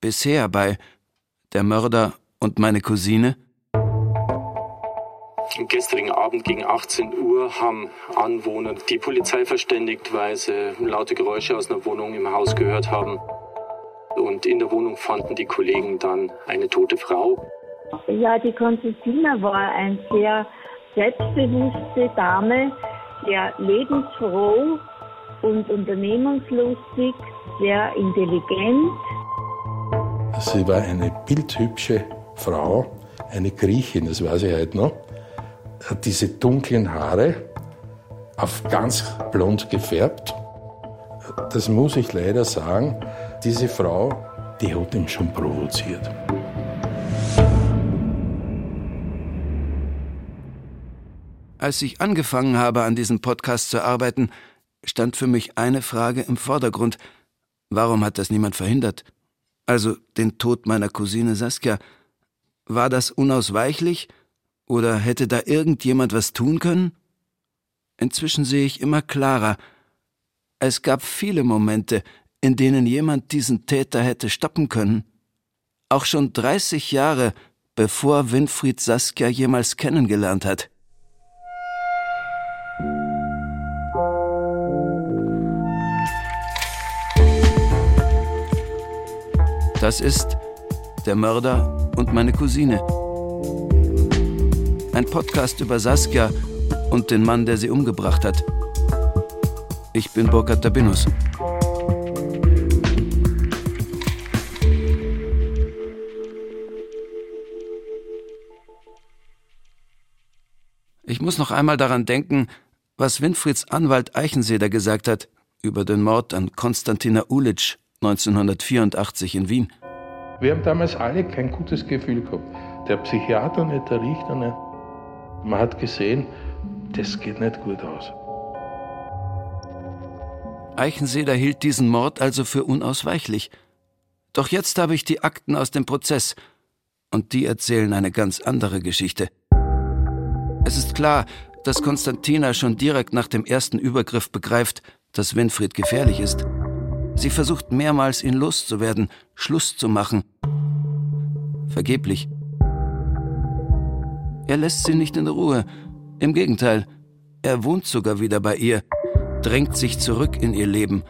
bisher bei Der Mörder und meine Cousine? Am gestrigen Abend gegen 18 Uhr haben Anwohner die Polizei verständigt, weil sie laute Geräusche aus einer Wohnung im Haus gehört haben. Und in der Wohnung fanden die Kollegen dann eine tote Frau. Ja, die Konstantina war eine sehr selbstbewusste Dame, sehr lebensfroh und unternehmungslustig, sehr intelligent. Sie war eine bildhübsche Frau, eine Griechin, das weiß ich heute noch. Hat diese dunklen Haare auf ganz blond gefärbt. Das muss ich leider sagen, diese Frau, die hat ihn schon provoziert. Als ich angefangen habe, an diesem Podcast zu arbeiten, stand für mich eine Frage im Vordergrund. Warum hat das niemand verhindert? Also den Tod meiner Cousine Saskia. War das unausweichlich? Oder hätte da irgendjemand was tun können? Inzwischen sehe ich immer klarer. Es gab viele Momente, in denen jemand diesen Täter hätte stoppen können. Auch schon 30 Jahre, bevor Winfried Saskia jemals kennengelernt hat. Das ist Der Mörder und meine Cousine. Ein Podcast über Saskia und den Mann, der sie umgebracht hat. Ich bin Burkhard Tabinus. Ich muss noch einmal daran denken, was Winfrieds Anwalt Eichenseder gesagt hat über den Mord an Konstantina Ulitsch 1984 in Wien. Wir haben damals alle kein gutes Gefühl gehabt. Der Psychiater nicht, der Richter nicht. Man hat gesehen, das geht nicht gut aus. Eichenseder hielt diesen Mord also für unausweichlich. Doch jetzt habe ich die Akten aus dem Prozess, und die erzählen eine ganz andere Geschichte. Es ist klar, dass Konstantina schon direkt nach dem ersten Übergriff begreift, dass Winfried gefährlich ist. Sie versucht mehrmals, ihn loszuwerden, Schluss zu machen. Vergeblich. Er lässt sie nicht in Ruhe. Im Gegenteil, er wohnt sogar wieder bei ihr, drängt sich zurück in ihr Leben.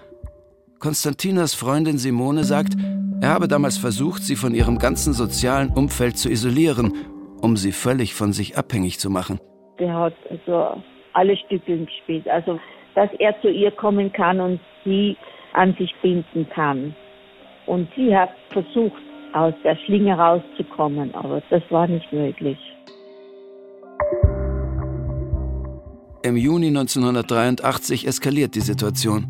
Konstantinas Freundin Simone sagt, er habe damals versucht, sie von ihrem ganzen sozialen Umfeld zu isolieren, um sie völlig von sich abhängig zu machen. Der hat also alle Stücke gespielt. Also, dass er zu ihr kommen kann und sie an sich binden kann. Und sie hat versucht, aus der Schlinge rauszukommen, aber das war nicht möglich. Im Juni 1983 eskaliert die Situation.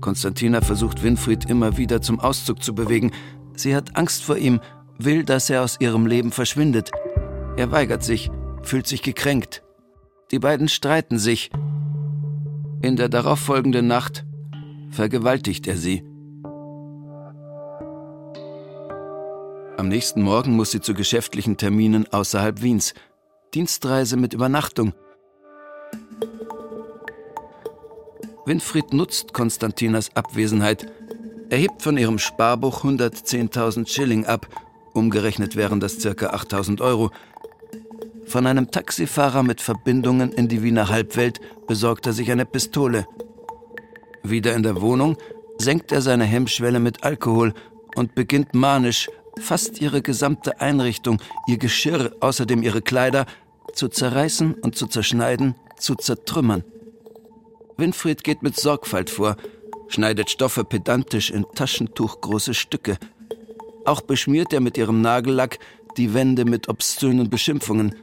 Konstantina versucht Winfried immer wieder zum Auszug zu bewegen. Sie hat Angst vor ihm, will, dass er aus ihrem Leben verschwindet. Er weigert sich, fühlt sich gekränkt. Die beiden streiten sich. In der darauffolgenden Nacht vergewaltigt er sie. Am nächsten Morgen muss sie zu geschäftlichen Terminen außerhalb Wiens. Dienstreise mit Übernachtung. Winfried nutzt Konstantinas Abwesenheit. Er hebt von ihrem Sparbuch 110.000 Schilling ab. Umgerechnet wären das ca. 8.000 Euro. Von einem Taxifahrer mit Verbindungen in die Wiener Halbwelt besorgt er sich eine Pistole. Wieder in der Wohnung senkt er seine Hemmschwelle mit Alkohol und beginnt manisch, fast ihre gesamte Einrichtung, ihr Geschirr, außerdem ihre Kleider, zu zerreißen und zu zerschneiden, zu zertrümmern. Winfried geht mit Sorgfalt vor, schneidet Stoffe pedantisch in taschentuchgroße Stücke. Auch beschmiert er mit ihrem Nagellack die Wände mit obszönen Beschimpfungen.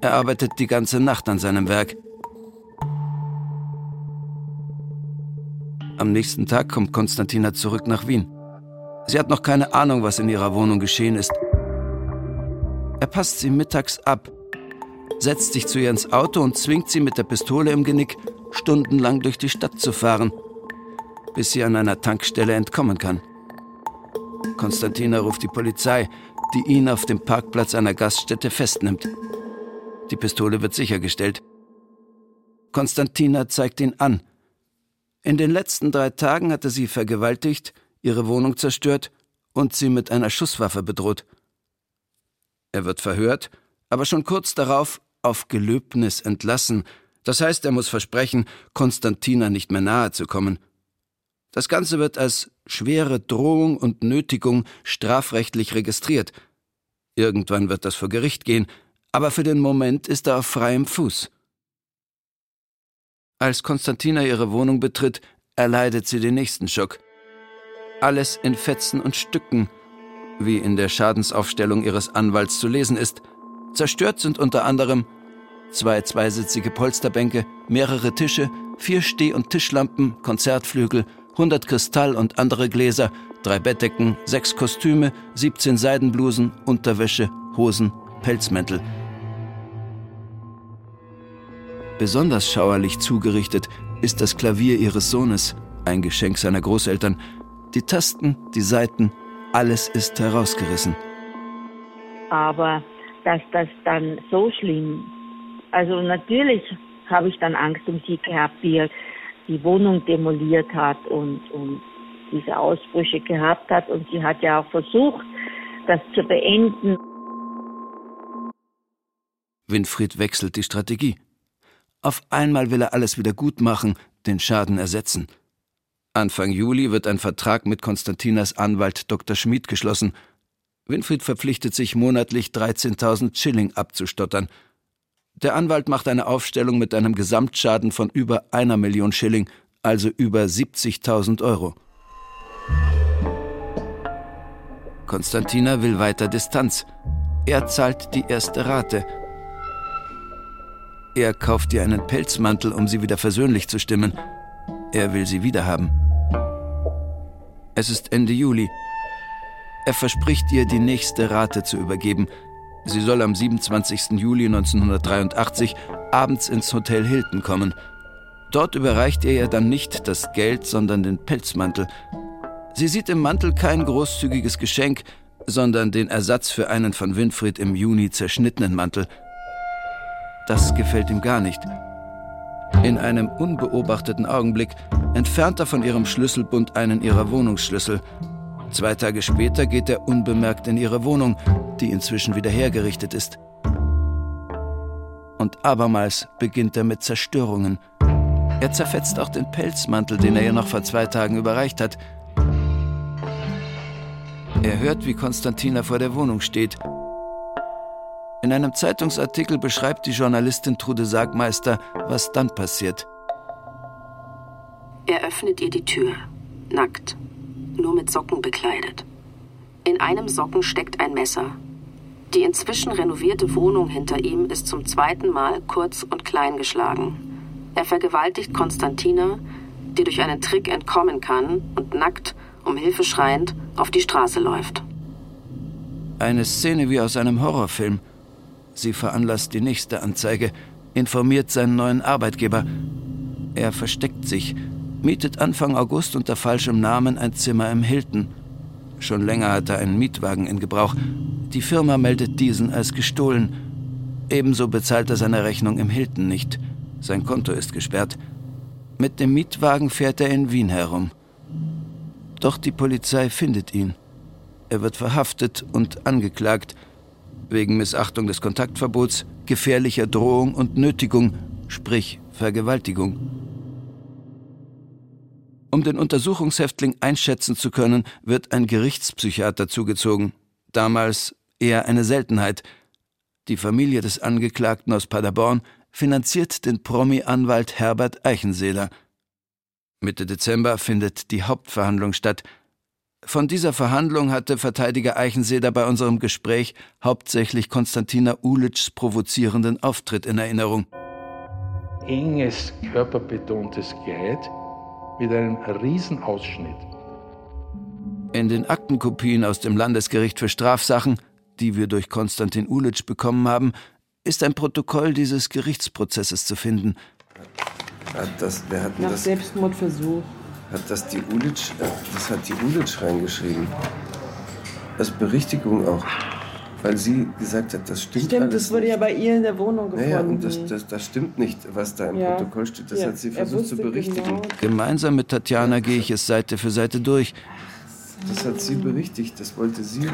Er arbeitet die ganze Nacht an seinem Werk. Am nächsten Tag kommt Konstantina zurück nach Wien. Sie hat noch keine Ahnung, was in ihrer Wohnung geschehen ist. Er passt sie mittags ab, setzt sich zu ihr ins Auto und zwingt sie mit der Pistole im Genick, stundenlang durch die Stadt zu fahren, bis sie an einer Tankstelle entkommen kann. Konstantina ruft die Polizei, die ihn auf dem Parkplatz einer Gaststätte festnimmt. Die Pistole wird sichergestellt. Konstantina zeigt ihn an. In den letzten drei Tagen hatte sie vergewaltigt, ihre Wohnung zerstört und sie mit einer Schusswaffe bedroht. Er wird verhört, aber schon kurz darauf auf Gelöbnis entlassen, das heißt, er muss versprechen, Konstantina nicht mehr nahe zu kommen. Das Ganze wird als schwere Drohung und Nötigung strafrechtlich registriert. Irgendwann wird das vor Gericht gehen, aber für den Moment ist er auf freiem Fuß. Als Konstantina ihre Wohnung betritt, erleidet sie den nächsten Schock. Alles in Fetzen und Stücken, wie in der Schadensaufstellung ihres Anwalts zu lesen ist. Zerstört sind unter anderem zwei zweisitzige Polsterbänke, mehrere Tische, vier Steh- und Tischlampen, Konzertflügel, 100 Kristall- und andere Gläser, drei Bettdecken, sechs Kostüme, 17 Seidenblusen, Unterwäsche, Hosen, Pelzmäntel. Besonders schauerlich zugerichtet ist das Klavier ihres Sohnes, ein Geschenk seiner Großeltern. Die Tasten, die Saiten, alles ist herausgerissen. Aber dass das dann so schlimm, also natürlich habe ich dann Angst um sie gehabt, wie er die Wohnung demoliert hat und, und diese Ausbrüche gehabt hat. Und sie hat ja auch versucht, das zu beenden. Winfried wechselt die Strategie. Auf einmal will er alles wieder gut machen, den Schaden ersetzen. Anfang Juli wird ein Vertrag mit Konstantinas Anwalt Dr. Schmid geschlossen. Winfried verpflichtet sich monatlich 13.000 Schilling abzustottern. Der Anwalt macht eine Aufstellung mit einem Gesamtschaden von über einer Million Schilling, also über 70.000 Euro. Konstantina will weiter Distanz. Er zahlt die erste Rate. Er kauft ihr einen Pelzmantel, um sie wieder versöhnlich zu stimmen. Er will sie wiederhaben. Es ist Ende Juli. Er verspricht ihr, die nächste Rate zu übergeben. Sie soll am 27. Juli 1983 abends ins Hotel Hilton kommen. Dort überreicht er ihr dann nicht das Geld, sondern den Pelzmantel. Sie sieht im Mantel kein großzügiges Geschenk, sondern den Ersatz für einen von Winfried im Juni zerschnittenen Mantel. Das gefällt ihm gar nicht. In einem unbeobachteten Augenblick entfernt er von ihrem Schlüsselbund einen ihrer Wohnungsschlüssel. Zwei Tage später geht er unbemerkt in ihre Wohnung, die inzwischen wieder hergerichtet ist. Und abermals beginnt er mit Zerstörungen. Er zerfetzt auch den Pelzmantel, den er ihr noch vor zwei Tagen überreicht hat. Er hört, wie Konstantina vor der Wohnung steht in einem Zeitungsartikel beschreibt die Journalistin Trude Sagmeister, was dann passiert. Er öffnet ihr die Tür, nackt, nur mit Socken bekleidet. In einem Socken steckt ein Messer. Die inzwischen renovierte Wohnung hinter ihm ist zum zweiten Mal kurz und klein geschlagen. Er vergewaltigt Konstantina, die durch einen Trick entkommen kann und nackt, um Hilfe schreiend, auf die Straße läuft. Eine Szene wie aus einem Horrorfilm. Sie veranlasst die nächste Anzeige, informiert seinen neuen Arbeitgeber. Er versteckt sich, mietet Anfang August unter falschem Namen ein Zimmer im Hilton. Schon länger hat er einen Mietwagen in Gebrauch. Die Firma meldet diesen als gestohlen. Ebenso bezahlt er seine Rechnung im Hilton nicht. Sein Konto ist gesperrt. Mit dem Mietwagen fährt er in Wien herum. Doch die Polizei findet ihn. Er wird verhaftet und angeklagt wegen Missachtung des Kontaktverbots, gefährlicher Drohung und Nötigung, sprich Vergewaltigung. Um den Untersuchungshäftling einschätzen zu können, wird ein Gerichtspsychiater zugezogen. Damals eher eine Seltenheit. Die Familie des Angeklagten aus Paderborn finanziert den Promi-Anwalt Herbert Eichenseeler. Mitte Dezember findet die Hauptverhandlung statt, von dieser Verhandlung hatte Verteidiger Eichenseder bei unserem Gespräch hauptsächlich Konstantina Ulitschs provozierenden Auftritt in Erinnerung. Enges, körperbetontes Kleid mit einem Riesenausschnitt. In den Aktenkopien aus dem Landesgericht für Strafsachen, die wir durch Konstantin Ulitsch bekommen haben, ist ein Protokoll dieses Gerichtsprozesses zu finden. Hat das, wer hat Nach das? Selbstmordversuch. Hat das die Ulitsch, äh, das hat die Ulitsch reingeschrieben. Als Berichtigung auch. Weil sie gesagt hat, das stimmt, Stimmt, alles das wurde ja bei ihr in der Wohnung nicht. gefunden. Naja, und das, das, das stimmt nicht, was da im Ja. Protokoll steht. Das Ja, hat sie er versucht zu berichtigen. genau. Gemeinsam mit Tatjana gehe ich es Seite für Seite durch. Das hat sie berichtigt, das wollte sie.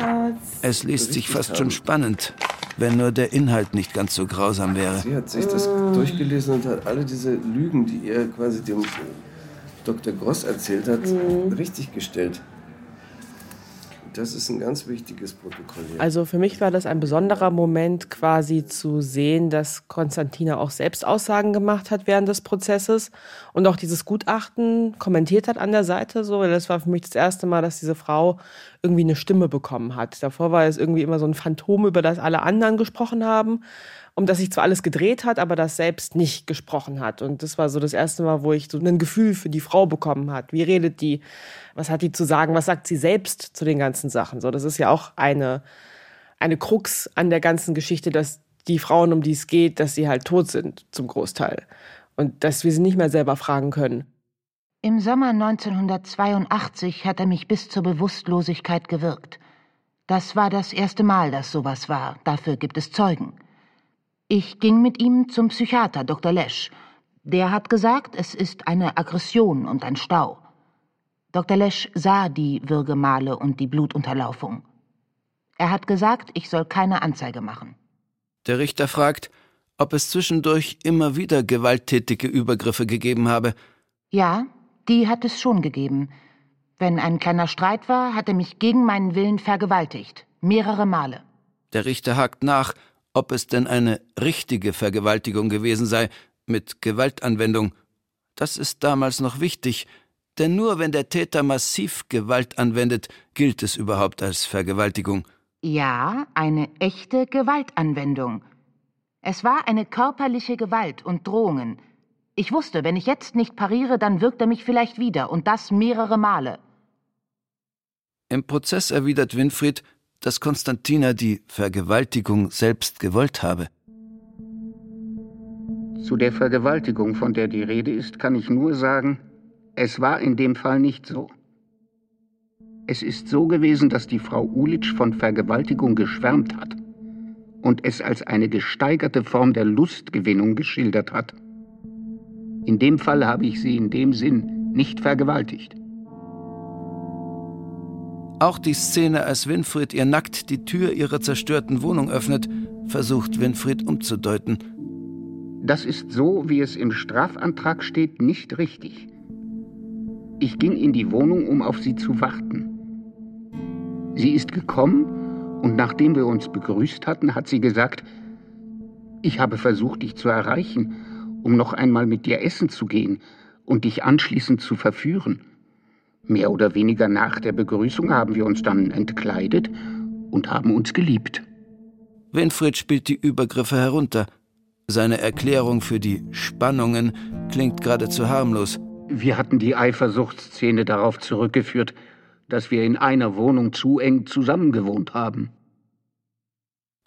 Es liest sich fast schon spannend, wenn nur der Inhalt nicht ganz so grausam wäre. Sie hat sich das durchgelesen und hat alle diese Lügen, die er quasi dem Dr. Gross erzählt hat, richtig gestellt. Das ist ein ganz wichtiges Protokoll. Hier. Also für mich war das ein besonderer Moment, quasi zu sehen, dass Konstantina auch selbst Aussagen gemacht hat während des Prozesses und auch dieses Gutachten kommentiert hat an der Seite. So, das war für mich das erste Mal, dass diese Frau irgendwie eine Stimme bekommen hat. Davor war es irgendwie immer so ein Phantom, über das alle anderen gesprochen haben um das sich zwar alles gedreht hat, aber das selbst nicht gesprochen hat. Und das war so das erste Mal, wo ich so ein Gefühl für die Frau bekommen hat. Wie redet die? Was hat die zu sagen? Was sagt sie selbst zu den ganzen Sachen? So, das ist ja auch eine, eine Krux an der ganzen Geschichte, dass die Frauen, um die es geht, dass sie halt tot sind zum Großteil. Und dass wir sie nicht mehr selber fragen können. Im Sommer 1982 hat er mich bis zur Bewusstlosigkeit gewirkt. Das war das erste Mal, dass sowas war. Dafür gibt es Zeugen. Ich ging mit ihm zum Psychiater, Dr. Lesch. Der hat gesagt, es ist eine Aggression und ein Stau. Dr. Lesch sah die Würgemale und die Blutunterlaufung. Er hat gesagt, ich soll keine Anzeige machen. Der Richter fragt, ob es zwischendurch immer wieder gewalttätige Übergriffe gegeben habe. Ja, die hat es schon gegeben. Wenn ein kleiner Streit war, hat er mich gegen meinen Willen vergewaltigt. Mehrere Male. Der Richter hakt nach, ob es denn eine richtige Vergewaltigung gewesen sei, mit Gewaltanwendung. Das ist damals noch wichtig, denn nur wenn der Täter massiv Gewalt anwendet, gilt es überhaupt als Vergewaltigung. Ja, eine echte Gewaltanwendung. Es war eine körperliche Gewalt und Drohungen. Ich wusste, wenn ich jetzt nicht pariere, dann wirkt er mich vielleicht wieder, und das mehrere Male. Im Prozess erwidert Winfried, dass Konstantina die Vergewaltigung selbst gewollt habe. Zu der Vergewaltigung, von der die Rede ist, kann ich nur sagen, es war in dem Fall nicht so. Es ist so gewesen, dass die Frau Ulitsch von Vergewaltigung geschwärmt hat und es als eine gesteigerte Form der Lustgewinnung geschildert hat. In dem Fall habe ich sie in dem Sinn nicht vergewaltigt. Auch die Szene, als Winfried ihr nackt die Tür ihrer zerstörten Wohnung öffnet, versucht Winfried umzudeuten. Das ist so, wie es im Strafantrag steht, nicht richtig. Ich ging in die Wohnung, um auf sie zu warten. Sie ist gekommen und nachdem wir uns begrüßt hatten, hat sie gesagt, ich habe versucht, dich zu erreichen, um noch einmal mit dir essen zu gehen und dich anschließend zu verführen. Mehr oder weniger nach der Begrüßung haben wir uns dann entkleidet und haben uns geliebt. Winfried spielt die Übergriffe herunter. Seine Erklärung für die Spannungen klingt geradezu harmlos. Wir hatten die Eifersuchtsszene darauf zurückgeführt, dass wir in einer Wohnung zu eng zusammengewohnt haben.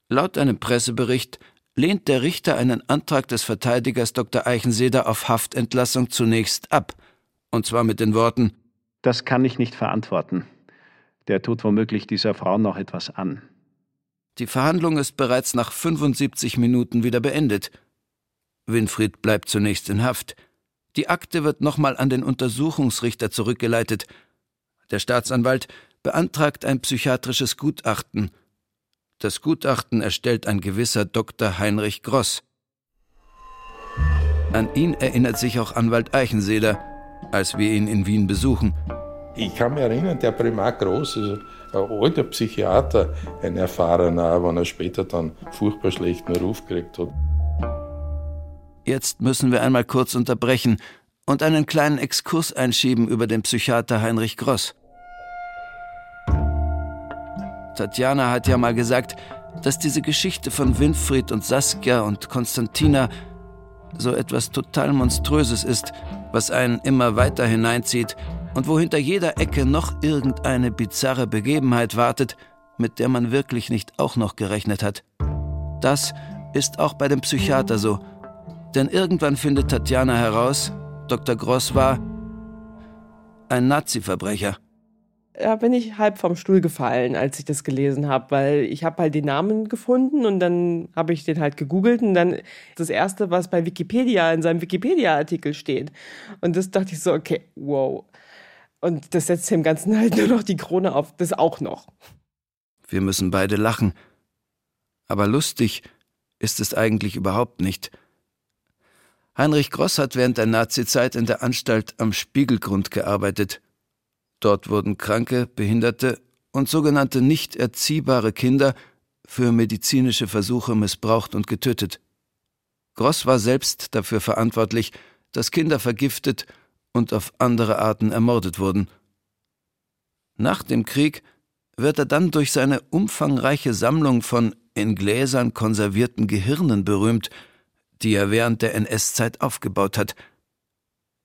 Laut einem Pressebericht lehnt der Richter einen Antrag des Verteidigers Dr. Eichenseder auf Haftentlassung zunächst ab. Und zwar mit den Worten Das kann ich nicht verantworten. Der tut womöglich dieser Frau noch etwas an. Die Verhandlung ist bereits nach 75 Minuten wieder beendet. Winfried bleibt zunächst in Haft. Die Akte wird nochmal an den Untersuchungsrichter zurückgeleitet. Der Staatsanwalt beantragt ein psychiatrisches Gutachten. Das Gutachten erstellt ein gewisser Dr. Heinrich Gross. An ihn erinnert sich auch Anwalt Eichenseder, als wir ihn in Wien besuchen. Ich kann mich erinnern, der Primar Groß, also ein alter Psychiater, ein erfahrener, wenn er später dann furchtbar schlechten Ruf gekriegt hat. Jetzt müssen wir einmal kurz unterbrechen und einen kleinen Exkurs einschieben über den Psychiater Heinrich Gross. Tatjana hat ja mal gesagt, dass diese Geschichte von Winfried und Saskia und Konstantina so etwas total Monströses ist, was einen immer weiter hineinzieht und wo hinter jeder Ecke noch irgendeine bizarre Begebenheit wartet, mit der man wirklich nicht auch noch gerechnet hat. Das ist auch bei dem Psychiater so. Denn irgendwann findet Tatjana heraus, Dr. Gross war ein Nazi-Verbrecher. Da bin ich halb vom Stuhl gefallen, als ich das gelesen habe, weil ich habe halt den Namen gefunden und dann habe ich den halt gegoogelt und dann das erste, was bei Wikipedia in seinem Wikipedia-Artikel steht. Und das dachte ich so, okay, wow. Und das setzt dem Ganzen halt nur noch die Krone auf, das auch noch. Wir müssen beide lachen. Aber lustig ist es eigentlich überhaupt nicht. Heinrich Gross hat während der Nazizeit in der Anstalt am Spiegelgrund gearbeitet. Dort wurden kranke, behinderte und sogenannte nicht erziehbare Kinder für medizinische Versuche missbraucht und getötet. Gross war selbst dafür verantwortlich, dass Kinder vergiftet und auf andere Arten ermordet wurden. Nach dem Krieg wird er dann durch seine umfangreiche Sammlung von in Gläsern konservierten Gehirnen berühmt, die er während der NS-Zeit aufgebaut hat.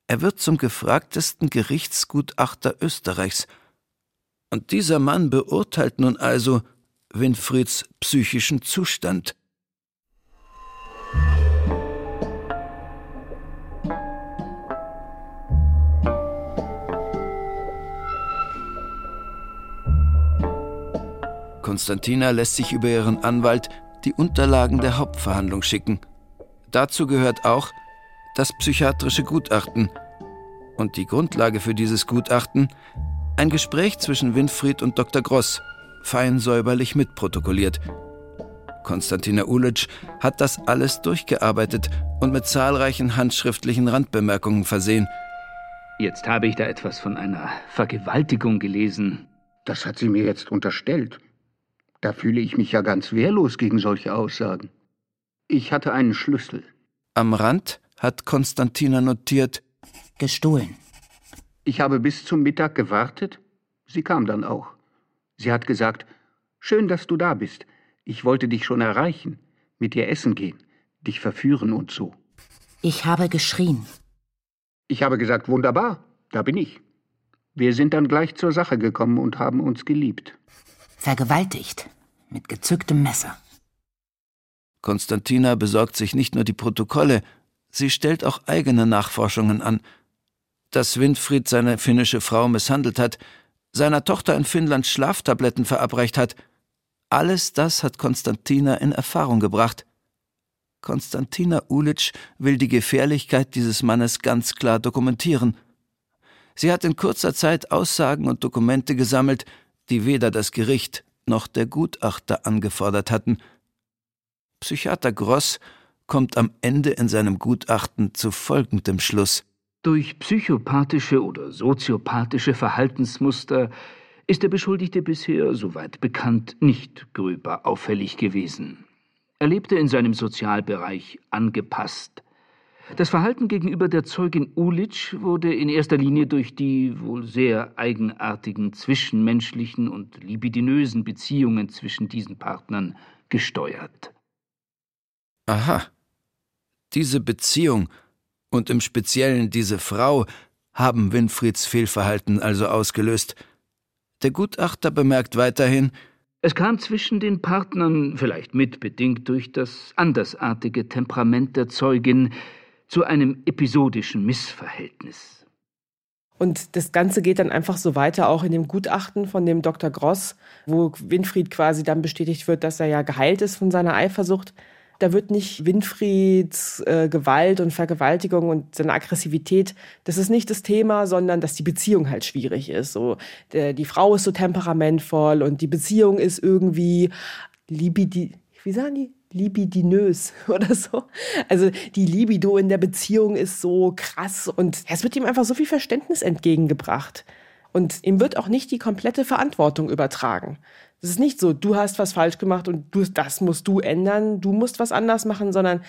Er wird zum gefragtesten Gerichtsgutachter Österreichs. Und dieser Mann beurteilt nun also Winfrieds psychischen Zustand. Konstantina lässt sich über ihren Anwalt die Unterlagen der Hauptverhandlung schicken. Dazu gehört auch das psychiatrische Gutachten. Und die Grundlage für dieses Gutachten ein Gespräch zwischen Winfried und Dr. Gross, fein säuberlich mitprotokolliert. Konstantina Ulitsch hat das alles durchgearbeitet und mit zahlreichen handschriftlichen Randbemerkungen versehen. Jetzt habe ich da etwas von einer Vergewaltigung gelesen. Das hat sie mir jetzt unterstellt. Da fühle ich mich ja ganz wehrlos gegen solche Aussagen. Ich hatte einen Schlüssel. Am Rand hat Konstantina notiert Gestohlen. Ich habe bis zum Mittag gewartet. Sie kam dann auch. Sie hat gesagt, schön, dass du da bist. Ich wollte dich schon erreichen, mit dir essen gehen, dich verführen und so. Ich habe geschrien. Ich habe gesagt, wunderbar, da bin ich. Wir sind dann gleich zur Sache gekommen und haben uns geliebt. Vergewaltigt. Mit gezücktem Messer. Konstantina besorgt sich nicht nur die Protokolle, sie stellt auch eigene Nachforschungen an. Dass Winfried seine finnische Frau misshandelt hat, seiner Tochter in Finnland Schlaftabletten verabreicht hat, alles das hat Konstantina in Erfahrung gebracht. Konstantina Ulitsch will die Gefährlichkeit dieses Mannes ganz klar dokumentieren. Sie hat in kurzer Zeit Aussagen und Dokumente gesammelt, die weder das Gericht noch der Gutachter angefordert hatten. Psychiater Gross kommt am Ende in seinem Gutachten zu folgendem Schluss. Durch psychopathische oder soziopathische Verhaltensmuster ist der Beschuldigte bisher, soweit bekannt, nicht gröber auffällig gewesen. Er lebte in seinem Sozialbereich angepasst. Das Verhalten gegenüber der Zeugin Ulitsch wurde in erster Linie durch die wohl sehr eigenartigen zwischenmenschlichen und libidinösen Beziehungen zwischen diesen Partnern gesteuert. Aha. Diese Beziehung und im Speziellen diese Frau haben Winfrieds Fehlverhalten also ausgelöst. Der Gutachter bemerkt weiterhin, es kam zwischen den Partnern, vielleicht mitbedingt durch das andersartige Temperament der Zeugin, zu einem episodischen Missverhältnis. Und das Ganze geht dann einfach so weiter, auch in dem Gutachten von dem Dr. Gross, wo Winfried quasi dann bestätigt wird, dass er ja geheilt ist von seiner Eifersucht. Da wird nicht Winfrieds äh, Gewalt und Vergewaltigung und seine Aggressivität, das ist nicht das Thema, sondern dass die Beziehung halt schwierig ist. So, der, die Frau ist so temperamentvoll und die Beziehung ist irgendwie libidi, wie sagen die? libidinös oder so. Also die Libido in der Beziehung ist so krass und es wird ihm einfach so viel Verständnis entgegengebracht. Und ihm wird auch nicht die komplette Verantwortung übertragen. Es ist nicht so, du hast was falsch gemacht und du, das musst du ändern, du musst was anders machen, sondern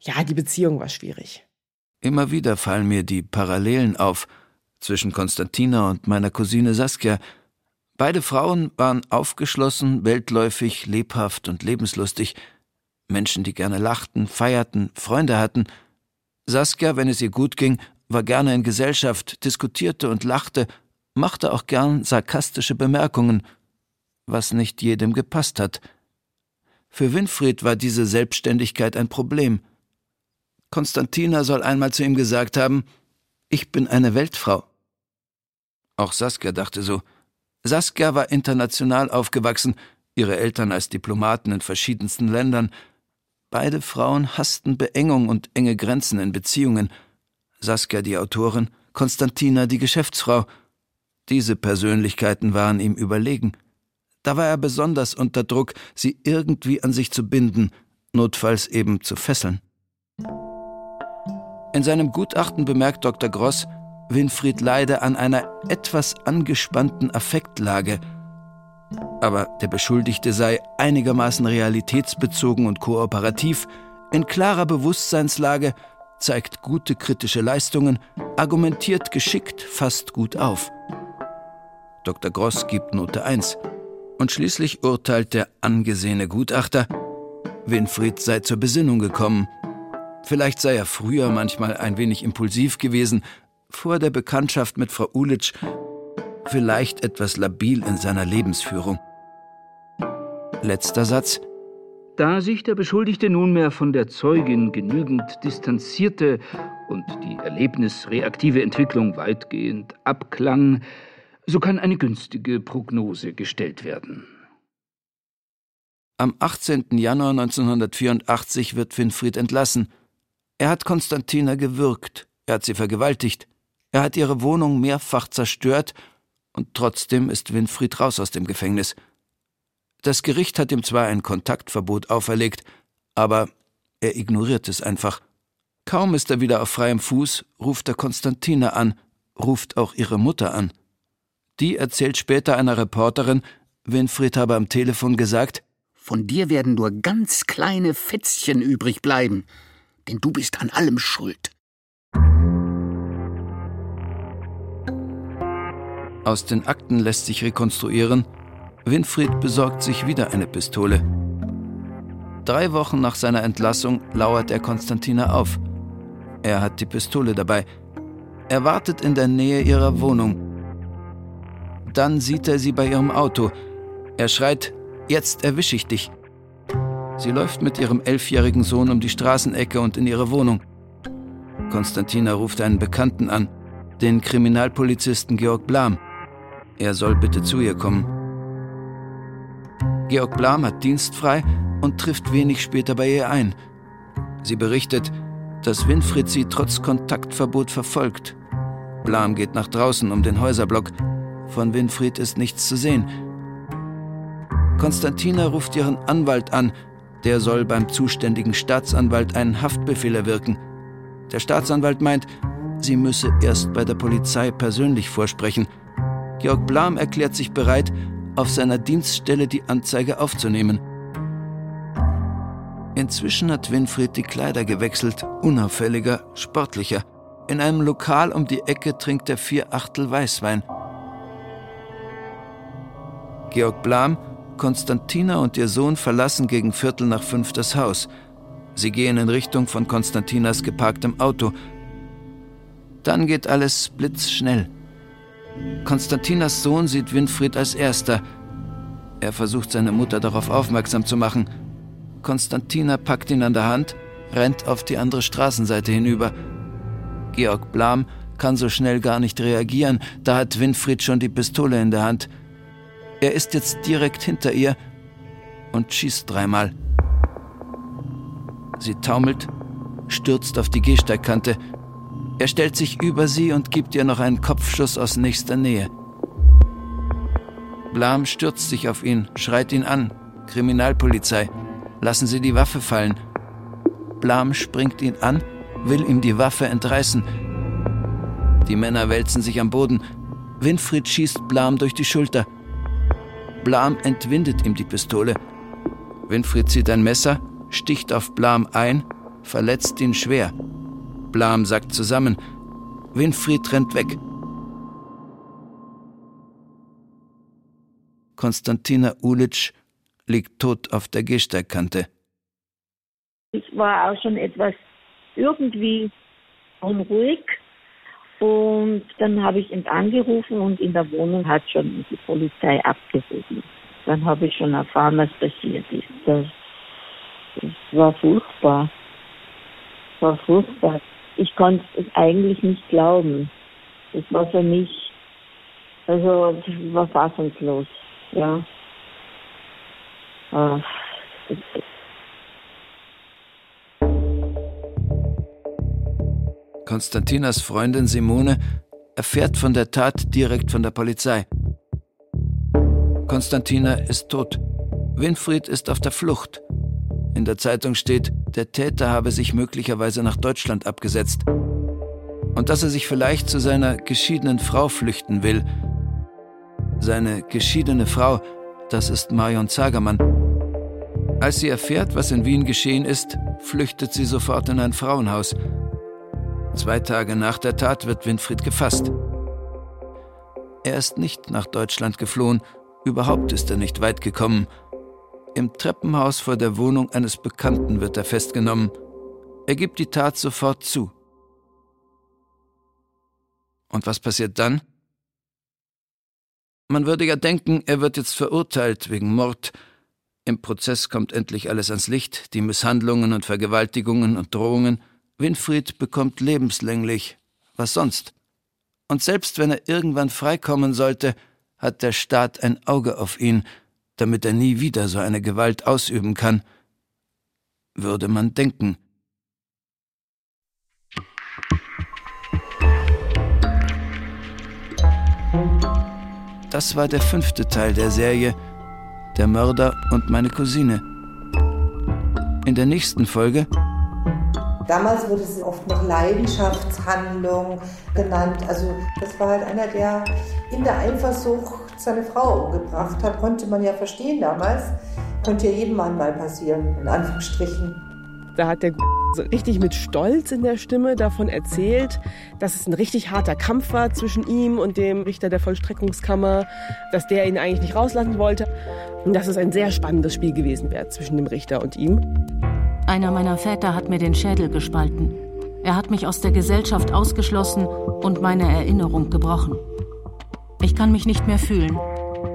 ja, die Beziehung war schwierig. Immer wieder fallen mir die Parallelen auf zwischen Konstantina und meiner Cousine Saskia. Beide Frauen waren aufgeschlossen, weltläufig, lebhaft und lebenslustig. Menschen, die gerne lachten, feierten, Freunde hatten. Saskia, wenn es ihr gut ging, war gerne in Gesellschaft, diskutierte und lachte, machte auch gern sarkastische Bemerkungen, was nicht jedem gepasst hat. Für Winfried war diese Selbstständigkeit ein Problem. Konstantina soll einmal zu ihm gesagt haben, ich bin eine Weltfrau. Auch Saskia dachte so. Saskia war international aufgewachsen, ihre Eltern als Diplomaten in verschiedensten Ländern, Beide Frauen hassten Beengung und enge Grenzen in Beziehungen. Saskia die Autorin, Konstantina die Geschäftsfrau. Diese Persönlichkeiten waren ihm überlegen. Da war er besonders unter Druck, sie irgendwie an sich zu binden, notfalls eben zu fesseln. In seinem Gutachten bemerkt Dr. Gross, Winfried leide an einer etwas angespannten Affektlage. Aber der Beschuldigte sei einigermaßen realitätsbezogen und kooperativ, in klarer Bewusstseinslage, zeigt gute kritische Leistungen, argumentiert geschickt, fasst gut auf. Dr. Gross gibt Note 1. Und schließlich urteilt der angesehene Gutachter, Winfried sei zur Besinnung gekommen. Vielleicht sei er früher manchmal ein wenig impulsiv gewesen, vor der Bekanntschaft mit Frau Ulitsch, vielleicht etwas labil in seiner Lebensführung. Letzter Satz. Da sich der Beschuldigte nunmehr von der Zeugin genügend distanzierte und die erlebnisreaktive Entwicklung weitgehend abklang, so kann eine günstige Prognose gestellt werden. Am 18. Januar 1984 wird Winfried entlassen. Er hat Konstantina gewürgt, er hat sie vergewaltigt, er hat ihre Wohnung mehrfach zerstört und trotzdem ist Winfried raus aus dem Gefängnis. Das Gericht hat ihm zwar ein Kontaktverbot auferlegt, aber er ignoriert es einfach. Kaum ist er wieder auf freiem Fuß, ruft er Konstantina an, ruft auch ihre Mutter an. Die erzählt später einer Reporterin, Winfried habe am Telefon gesagt, Von dir werden nur ganz kleine Fätzchen übrig bleiben, denn du bist an allem schuld. Aus den Akten lässt sich rekonstruieren, Winfried besorgt sich wieder eine Pistole. Drei Wochen nach seiner Entlassung lauert er Konstantina auf. Er hat die Pistole dabei. Er wartet in der Nähe ihrer Wohnung. Dann sieht er sie bei ihrem Auto. Er schreit, jetzt erwische ich dich. Sie läuft mit ihrem elfjährigen Sohn um die Straßenecke und in ihre Wohnung. Konstantina ruft einen Bekannten an, den Kriminalpolizisten Georg Blam. Er soll bitte zu ihr kommen. Georg Blam hat dienstfrei und trifft wenig später bei ihr ein. Sie berichtet, dass Winfried sie trotz Kontaktverbot verfolgt. Blam geht nach draußen um den Häuserblock. Von Winfried ist nichts zu sehen. Konstantina ruft ihren Anwalt an. Der soll beim zuständigen Staatsanwalt einen Haftbefehl erwirken. Der Staatsanwalt meint, sie müsse erst bei der Polizei persönlich vorsprechen. Georg Blam erklärt sich bereit, auf seiner Dienststelle die Anzeige aufzunehmen. Inzwischen hat Winfried die Kleider gewechselt, unauffälliger, sportlicher. In einem Lokal um die Ecke trinkt er vier Achtel Weißwein. Georg Blam, Konstantina und ihr Sohn verlassen gegen Viertel nach fünf das Haus. Sie gehen in Richtung von Konstantinas geparktem Auto. Dann geht alles blitzschnell. Konstantinas Sohn sieht Winfried als erster. Er versucht seine Mutter darauf aufmerksam zu machen. Konstantina packt ihn an der Hand, rennt auf die andere Straßenseite hinüber. Georg Blam kann so schnell gar nicht reagieren, da hat Winfried schon die Pistole in der Hand. Er ist jetzt direkt hinter ihr und schießt dreimal. Sie taumelt, stürzt auf die Gehsteigkante. Er stellt sich über sie und gibt ihr noch einen Kopfschuss aus nächster Nähe. Blam stürzt sich auf ihn, schreit ihn an. Kriminalpolizei. Lassen Sie die Waffe fallen. Blam springt ihn an, will ihm die Waffe entreißen. Die Männer wälzen sich am Boden. Winfried schießt Blam durch die Schulter. Blam entwindet ihm die Pistole. Winfried zieht ein Messer, sticht auf Blam ein, verletzt ihn schwer. Blam sackt zusammen. Winfried rennt weg. Konstantina Ulitsch liegt tot auf der Gehsteigkante. Ich war auch schon etwas irgendwie unruhig und dann habe ich ihn angerufen und in der Wohnung hat schon die Polizei abgehoben. Dann habe ich schon erfahren, was passiert ist. Das, das war furchtbar. Das war furchtbar. Ich konnte es eigentlich nicht glauben. Das war für mich, also das war fassungslos. Ja. Ah, Konstantinas Freundin Simone erfährt von der Tat direkt von der Polizei. Konstantina ist tot. Winfried ist auf der Flucht. In der Zeitung steht, der Täter habe sich möglicherweise nach Deutschland abgesetzt. Und dass er sich vielleicht zu seiner geschiedenen Frau flüchten will. Seine geschiedene Frau, das ist Marion Zagermann. Als sie erfährt, was in Wien geschehen ist, flüchtet sie sofort in ein Frauenhaus. Zwei Tage nach der Tat wird Winfried gefasst. Er ist nicht nach Deutschland geflohen, überhaupt ist er nicht weit gekommen. Im Treppenhaus vor der Wohnung eines Bekannten wird er festgenommen. Er gibt die Tat sofort zu. Und was passiert dann? Man würde ja denken, er wird jetzt verurteilt wegen Mord. Im Prozess kommt endlich alles ans Licht, die Misshandlungen und Vergewaltigungen und Drohungen. Winfried bekommt lebenslänglich. Was sonst? Und selbst wenn er irgendwann freikommen sollte, hat der Staat ein Auge auf ihn, damit er nie wieder so eine Gewalt ausüben kann. Würde man denken. Das war der fünfte Teil der Serie Der Mörder und meine Cousine. In der nächsten Folge Damals wurde es oft noch Leidenschaftshandlung genannt. Also das war halt einer, der in der Eifersucht seine Frau umgebracht hat. Konnte man ja verstehen damals. Konnte ja jedem Mann mal passieren, in Anführungsstrichen. Da hat der so richtig mit Stolz in der Stimme davon erzählt, dass es ein richtig harter Kampf war zwischen ihm und dem Richter der Vollstreckungskammer, dass der ihn eigentlich nicht rauslassen wollte und dass es ein sehr spannendes Spiel gewesen wäre zwischen dem Richter und ihm. Einer meiner Väter hat mir den Schädel gespalten. Er hat mich aus der Gesellschaft ausgeschlossen und meine Erinnerung gebrochen. Ich kann mich nicht mehr fühlen.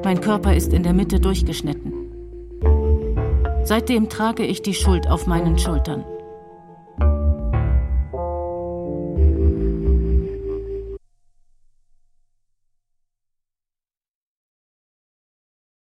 Mein Körper ist in der Mitte durchgeschnitten. Seitdem trage ich die Schuld auf meinen Schultern.